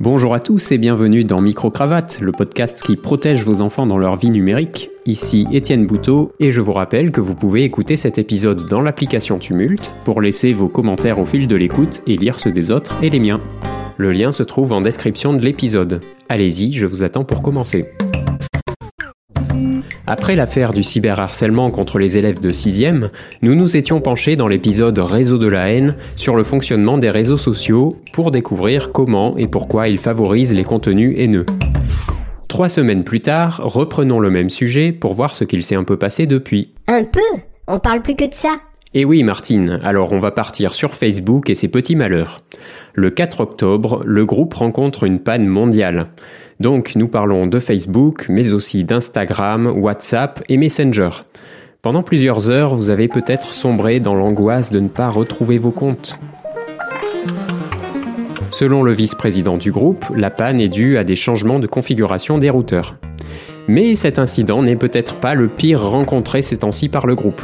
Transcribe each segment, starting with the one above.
Bonjour à tous et bienvenue dans Micro-Cravate, le podcast qui protège vos enfants dans leur vie numérique. Ici Étienne Bouteau et je vous rappelle que vous pouvez écouter cet épisode dans l'application Tumult pour laisser vos commentaires au fil de l'écoute et lire ceux des autres et les miens. Le lien se trouve en description de l'épisode. Allez-y, je vous attends pour commencer. Après l'affaire du cyberharcèlement contre les élèves de 6e, nous nous étions penchés dans l'épisode Réseau de la haine sur le fonctionnement des réseaux sociaux pour découvrir comment et pourquoi ils favorisent les contenus haineux. Trois semaines plus tard, reprenons le même sujet pour voir ce qu'il s'est un peu passé depuis. Un peu On parle plus que de ça Et oui Martine, alors on va partir sur Facebook et ses petits malheurs. Le 4 octobre, le groupe rencontre une panne mondiale. Donc nous parlons de Facebook, mais aussi d'Instagram, WhatsApp et Messenger. Pendant plusieurs heures, vous avez peut-être sombré dans l'angoisse de ne pas retrouver vos comptes. Selon le vice-président du groupe, la panne est due à des changements de configuration des routeurs. Mais cet incident n'est peut-être pas le pire rencontré ces temps-ci par le groupe.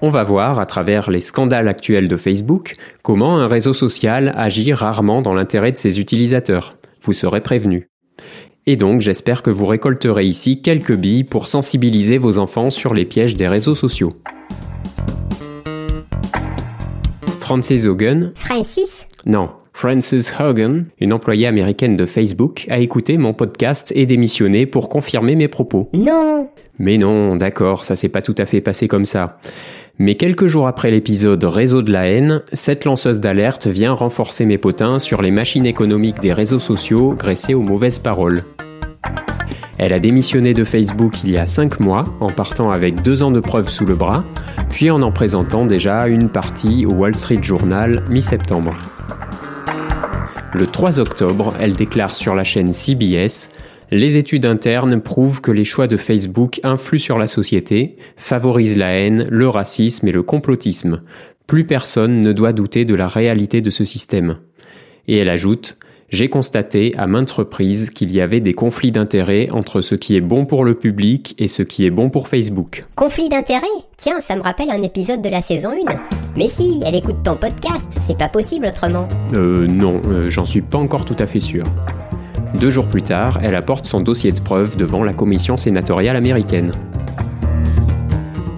On va voir, à travers les scandales actuels de Facebook, comment un réseau social agit rarement dans l'intérêt de ses utilisateurs. Vous serez prévenu. Et donc j'espère que vous récolterez ici quelques billes pour sensibiliser vos enfants sur les pièges des réseaux sociaux. Frances Hogan. Francis Non, Frances Hogan, une employée américaine de Facebook, a écouté mon podcast et démissionné pour confirmer mes propos. Non Mais non, d'accord, ça s'est pas tout à fait passé comme ça. Mais quelques jours après l'épisode Réseau de la haine, cette lanceuse d'alerte vient renforcer mes potins sur les machines économiques des réseaux sociaux graissées aux mauvaises paroles. Elle a démissionné de Facebook il y a 5 mois en partant avec 2 ans de preuves sous le bras, puis en en présentant déjà une partie au Wall Street Journal mi-septembre. Le 3 octobre, elle déclare sur la chaîne CBS les études internes prouvent que les choix de Facebook influent sur la société, favorisent la haine, le racisme et le complotisme. Plus personne ne doit douter de la réalité de ce système. Et elle ajoute j'ai constaté à maintes reprises qu'il y avait des conflits d'intérêts entre ce qui est bon pour le public et ce qui est bon pour Facebook. Conflit d'intérêts? Tiens, ça me rappelle un épisode de la saison 1. Mais si, elle écoute ton podcast, c'est pas possible autrement. Euh non, euh, j'en suis pas encore tout à fait sûr. Deux jours plus tard, elle apporte son dossier de preuve devant la commission sénatoriale américaine.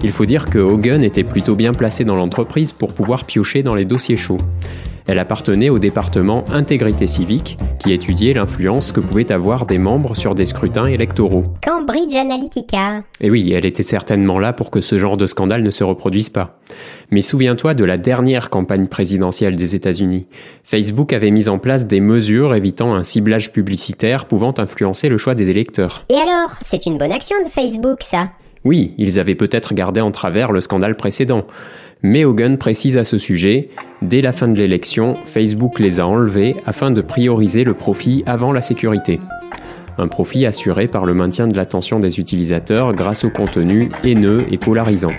Il faut dire que Hogan était plutôt bien placé dans l'entreprise pour pouvoir piocher dans les dossiers chauds. Elle appartenait au département Intégrité civique, qui étudiait l'influence que pouvaient avoir des membres sur des scrutins électoraux. Cambridge Analytica. Et oui, elle était certainement là pour que ce genre de scandale ne se reproduise pas. Mais souviens-toi de la dernière campagne présidentielle des États-Unis. Facebook avait mis en place des mesures évitant un ciblage publicitaire pouvant influencer le choix des électeurs. Et alors C'est une bonne action de Facebook, ça Oui, ils avaient peut-être gardé en travers le scandale précédent. Mais Hogan précise à ce sujet, dès la fin de l'élection, Facebook les a enlevés afin de prioriser le profit avant la sécurité. Un profit assuré par le maintien de l'attention des utilisateurs grâce au contenu haineux et polarisant.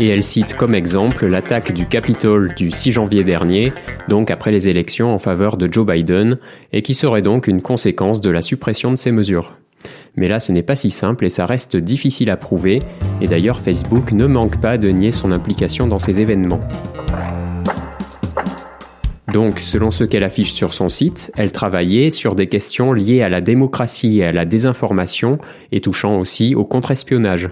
Et elle cite comme exemple l'attaque du Capitole du 6 janvier dernier, donc après les élections en faveur de Joe Biden, et qui serait donc une conséquence de la suppression de ces mesures. Mais là, ce n'est pas si simple et ça reste difficile à prouver, et d'ailleurs Facebook ne manque pas de nier son implication dans ces événements. Donc, selon ce qu'elle affiche sur son site, elle travaillait sur des questions liées à la démocratie et à la désinformation, et touchant aussi au contre-espionnage.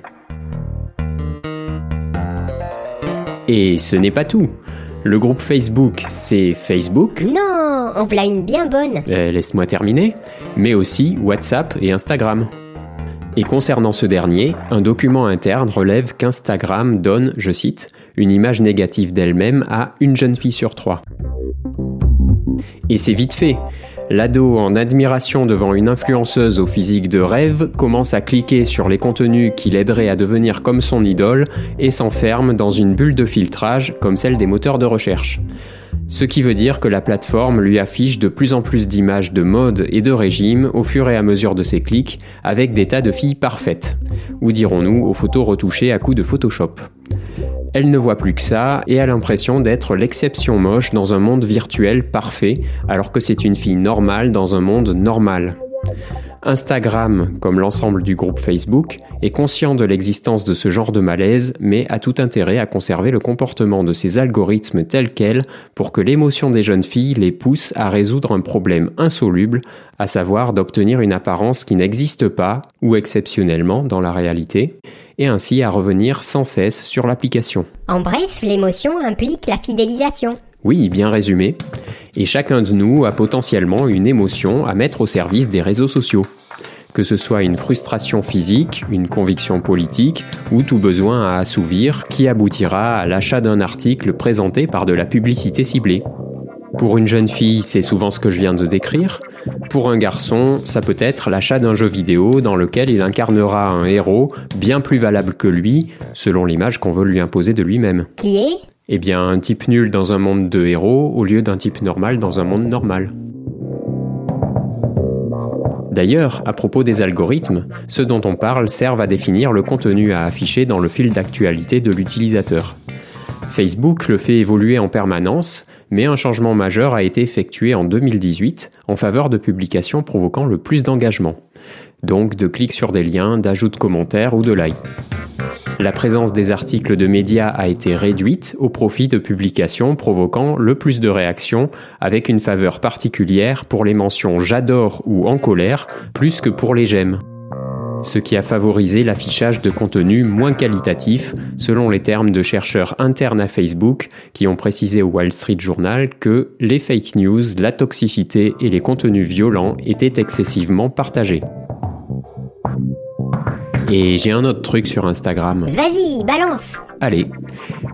Et ce n'est pas tout. Le groupe Facebook, c'est Facebook. Non, on voilà une bien bonne. Euh, Laisse-moi terminer. Mais aussi WhatsApp et Instagram. Et concernant ce dernier, un document interne relève qu'Instagram donne, je cite, une image négative d'elle-même à une jeune fille sur trois. Et c'est vite fait. L'ado, en admiration devant une influenceuse au physique de rêve, commence à cliquer sur les contenus qui l'aideraient à devenir comme son idole et s'enferme dans une bulle de filtrage comme celle des moteurs de recherche. Ce qui veut dire que la plateforme lui affiche de plus en plus d'images de mode et de régime au fur et à mesure de ses clics, avec des tas de filles parfaites, ou dirons-nous aux photos retouchées à coups de Photoshop. Elle ne voit plus que ça et a l'impression d'être l'exception moche dans un monde virtuel parfait, alors que c'est une fille normale dans un monde normal. Instagram, comme l'ensemble du groupe Facebook, est conscient de l'existence de ce genre de malaise, mais a tout intérêt à conserver le comportement de ses algorithmes tel quel pour que l'émotion des jeunes filles les pousse à résoudre un problème insoluble, à savoir d'obtenir une apparence qui n'existe pas, ou exceptionnellement dans la réalité, et ainsi à revenir sans cesse sur l'application. En bref, l'émotion implique la fidélisation. Oui, bien résumé. Et chacun de nous a potentiellement une émotion à mettre au service des réseaux sociaux. Que ce soit une frustration physique, une conviction politique ou tout besoin à assouvir qui aboutira à l'achat d'un article présenté par de la publicité ciblée. Pour une jeune fille, c'est souvent ce que je viens de décrire. Pour un garçon, ça peut être l'achat d'un jeu vidéo dans lequel il incarnera un héros bien plus valable que lui, selon l'image qu'on veut lui imposer de lui-même. Qui est? Eh bien, un type nul dans un monde de héros au lieu d'un type normal dans un monde normal. D'ailleurs, à propos des algorithmes, ceux dont on parle servent à définir le contenu à afficher dans le fil d'actualité de l'utilisateur. Facebook le fait évoluer en permanence, mais un changement majeur a été effectué en 2018 en faveur de publications provoquant le plus d'engagement, donc de clics sur des liens, d'ajouts de commentaires ou de likes. La présence des articles de médias a été réduite au profit de publications provoquant le plus de réactions avec une faveur particulière pour les mentions j'adore ou en colère plus que pour les j'aime ce qui a favorisé l'affichage de contenus moins qualitatifs, selon les termes de chercheurs internes à Facebook qui ont précisé au Wall Street Journal que les fake news, la toxicité et les contenus violents étaient excessivement partagés. Et j'ai un autre truc sur Instagram. Vas-y, balance Allez,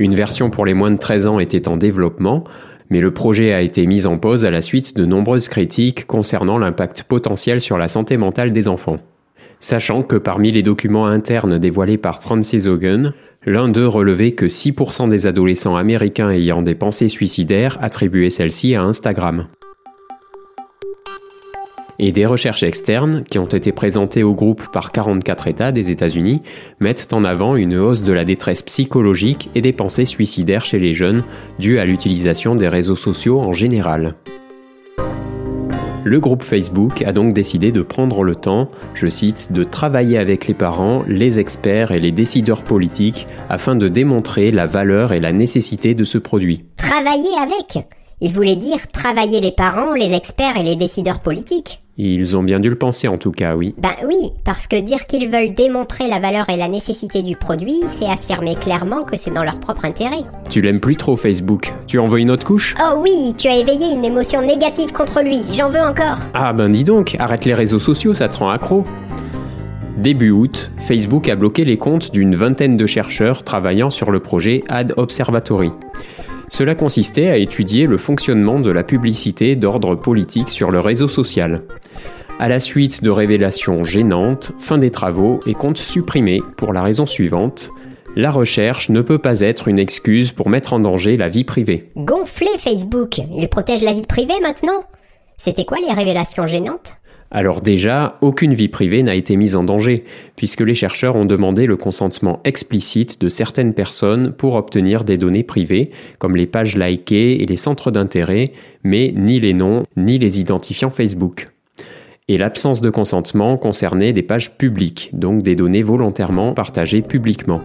une version pour les moins de 13 ans était en développement, mais le projet a été mis en pause à la suite de nombreuses critiques concernant l'impact potentiel sur la santé mentale des enfants. Sachant que parmi les documents internes dévoilés par Francis Hogan, l'un d'eux relevait que 6% des adolescents américains ayant des pensées suicidaires attribuaient celles-ci à Instagram et des recherches externes qui ont été présentées au groupe par 44 États des États-Unis mettent en avant une hausse de la détresse psychologique et des pensées suicidaires chez les jeunes dues à l'utilisation des réseaux sociaux en général. Le groupe Facebook a donc décidé de prendre le temps, je cite, de travailler avec les parents, les experts et les décideurs politiques afin de démontrer la valeur et la nécessité de ce produit. Travailler avec Il voulait dire travailler les parents, les experts et les décideurs politiques. Ils ont bien dû le penser en tout cas, oui. Ben oui, parce que dire qu'ils veulent démontrer la valeur et la nécessité du produit, c'est affirmer clairement que c'est dans leur propre intérêt. Tu l'aimes plus trop Facebook. Tu en veux une autre couche? Oh oui, tu as éveillé une émotion négative contre lui, j'en veux encore. Ah ben dis donc, arrête les réseaux sociaux, ça te rend accro. Début août, Facebook a bloqué les comptes d'une vingtaine de chercheurs travaillant sur le projet Ad Observatory. Cela consistait à étudier le fonctionnement de la publicité d'ordre politique sur le réseau social. À la suite de révélations gênantes, fin des travaux et comptes supprimés pour la raison suivante. La recherche ne peut pas être une excuse pour mettre en danger la vie privée. Gonflé Facebook, il protège la vie privée maintenant C'était quoi les révélations gênantes? Alors déjà, aucune vie privée n'a été mise en danger, puisque les chercheurs ont demandé le consentement explicite de certaines personnes pour obtenir des données privées, comme les pages likées et les centres d'intérêt, mais ni les noms ni les identifiants Facebook. Et l'absence de consentement concernait des pages publiques, donc des données volontairement partagées publiquement.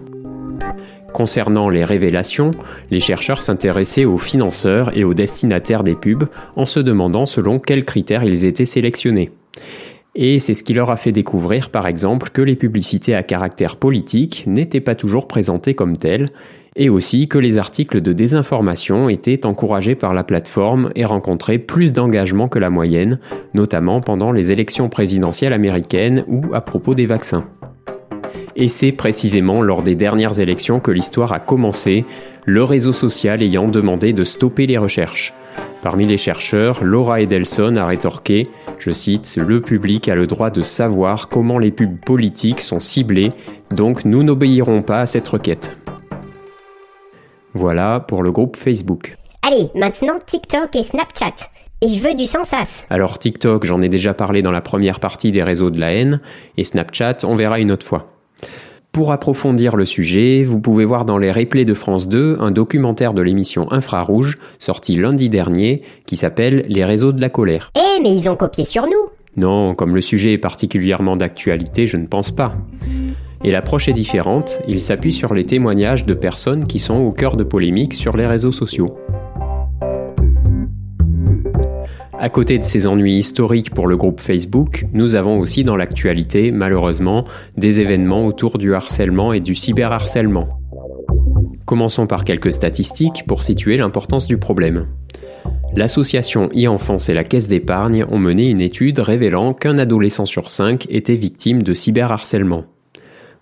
Concernant les révélations, les chercheurs s'intéressaient aux financeurs et aux destinataires des pubs en se demandant selon quels critères ils étaient sélectionnés. Et c'est ce qui leur a fait découvrir par exemple que les publicités à caractère politique n'étaient pas toujours présentées comme telles, et aussi que les articles de désinformation étaient encouragés par la plateforme et rencontraient plus d'engagement que la moyenne, notamment pendant les élections présidentielles américaines ou à propos des vaccins. Et c'est précisément lors des dernières élections que l'histoire a commencé, le réseau social ayant demandé de stopper les recherches. Parmi les chercheurs, Laura Edelson a rétorqué, je cite, Le public a le droit de savoir comment les pubs politiques sont ciblées, donc nous n'obéirons pas à cette requête. Voilà pour le groupe Facebook. Allez, maintenant TikTok et Snapchat. Et je veux du sans-sas. Alors TikTok, j'en ai déjà parlé dans la première partie des réseaux de la haine, et Snapchat, on verra une autre fois. Pour approfondir le sujet, vous pouvez voir dans les replays de France 2 un documentaire de l'émission Infrarouge, sorti lundi dernier, qui s'appelle Les réseaux de la colère. Eh, mais ils ont copié sur nous Non, comme le sujet est particulièrement d'actualité, je ne pense pas. Et l'approche est différente, il s'appuie sur les témoignages de personnes qui sont au cœur de polémiques sur les réseaux sociaux. À côté de ces ennuis historiques pour le groupe Facebook, nous avons aussi dans l'actualité, malheureusement, des événements autour du harcèlement et du cyberharcèlement. Commençons par quelques statistiques pour situer l'importance du problème. L'association e-enfance et la Caisse d'épargne ont mené une étude révélant qu'un adolescent sur cinq était victime de cyberharcèlement.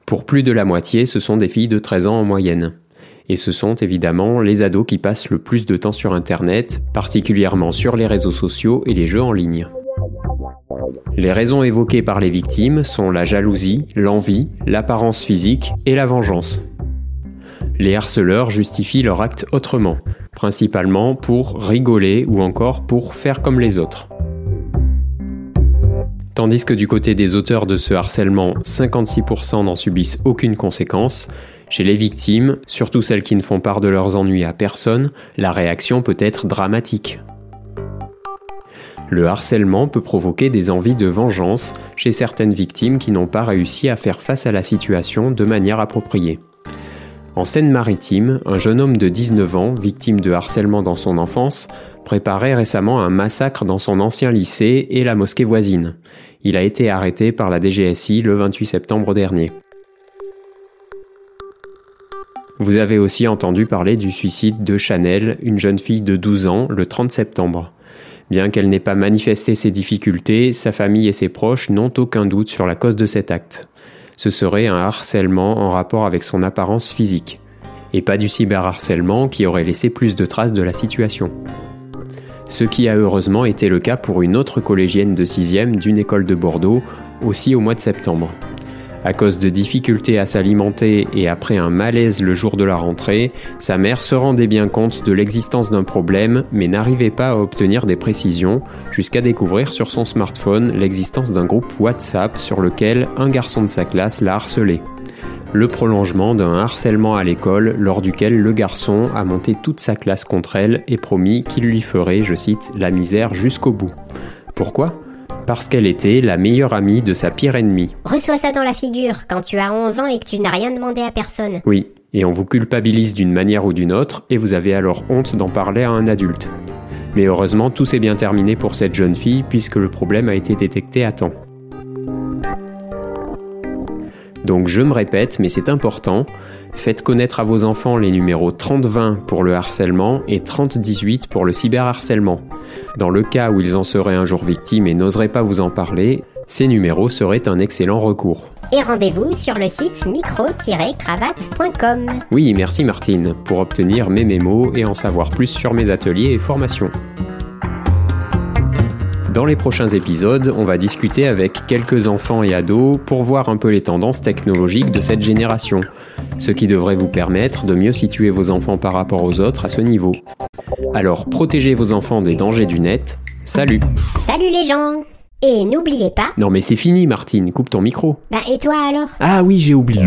Pour plus de la moitié, ce sont des filles de 13 ans en moyenne. Et ce sont évidemment les ados qui passent le plus de temps sur Internet, particulièrement sur les réseaux sociaux et les jeux en ligne. Les raisons évoquées par les victimes sont la jalousie, l'envie, l'apparence physique et la vengeance. Les harceleurs justifient leur acte autrement, principalement pour rigoler ou encore pour faire comme les autres. Tandis que du côté des auteurs de ce harcèlement, 56% n'en subissent aucune conséquence, chez les victimes, surtout celles qui ne font part de leurs ennuis à personne, la réaction peut être dramatique. Le harcèlement peut provoquer des envies de vengeance chez certaines victimes qui n'ont pas réussi à faire face à la situation de manière appropriée. En Seine-Maritime, un jeune homme de 19 ans, victime de harcèlement dans son enfance, préparait récemment un massacre dans son ancien lycée et la mosquée voisine. Il a été arrêté par la DGSI le 28 septembre dernier. Vous avez aussi entendu parler du suicide de Chanel, une jeune fille de 12 ans, le 30 septembre. Bien qu'elle n'ait pas manifesté ses difficultés, sa famille et ses proches n'ont aucun doute sur la cause de cet acte. Ce serait un harcèlement en rapport avec son apparence physique, et pas du cyberharcèlement qui aurait laissé plus de traces de la situation. Ce qui a heureusement été le cas pour une autre collégienne de 6e d'une école de Bordeaux, aussi au mois de septembre. À cause de difficultés à s'alimenter et après un malaise le jour de la rentrée, sa mère se rendait bien compte de l'existence d'un problème mais n'arrivait pas à obtenir des précisions jusqu'à découvrir sur son smartphone l'existence d'un groupe WhatsApp sur lequel un garçon de sa classe l'a harcelé. Le prolongement d'un harcèlement à l'école lors duquel le garçon a monté toute sa classe contre elle et promis qu'il lui ferait, je cite, la misère jusqu'au bout. Pourquoi? Parce qu'elle était la meilleure amie de sa pire ennemie. Reçois ça dans la figure quand tu as 11 ans et que tu n'as rien demandé à personne. Oui, et on vous culpabilise d'une manière ou d'une autre, et vous avez alors honte d'en parler à un adulte. Mais heureusement, tout s'est bien terminé pour cette jeune fille, puisque le problème a été détecté à temps. Donc je me répète, mais c'est important, faites connaître à vos enfants les numéros 3020 pour le harcèlement et 3018 pour le cyberharcèlement. Dans le cas où ils en seraient un jour victimes et n'oseraient pas vous en parler, ces numéros seraient un excellent recours. Et rendez-vous sur le site micro-cravate.com. Oui, merci Martine, pour obtenir mes mémos et en savoir plus sur mes ateliers et formations. Dans les prochains épisodes, on va discuter avec quelques enfants et ados pour voir un peu les tendances technologiques de cette génération, ce qui devrait vous permettre de mieux situer vos enfants par rapport aux autres à ce niveau. Alors protégez vos enfants des dangers du net. Salut Salut les gens Et n'oubliez pas... Non mais c'est fini Martine, coupe ton micro. Bah et toi alors? Ah oui, j'ai oublié.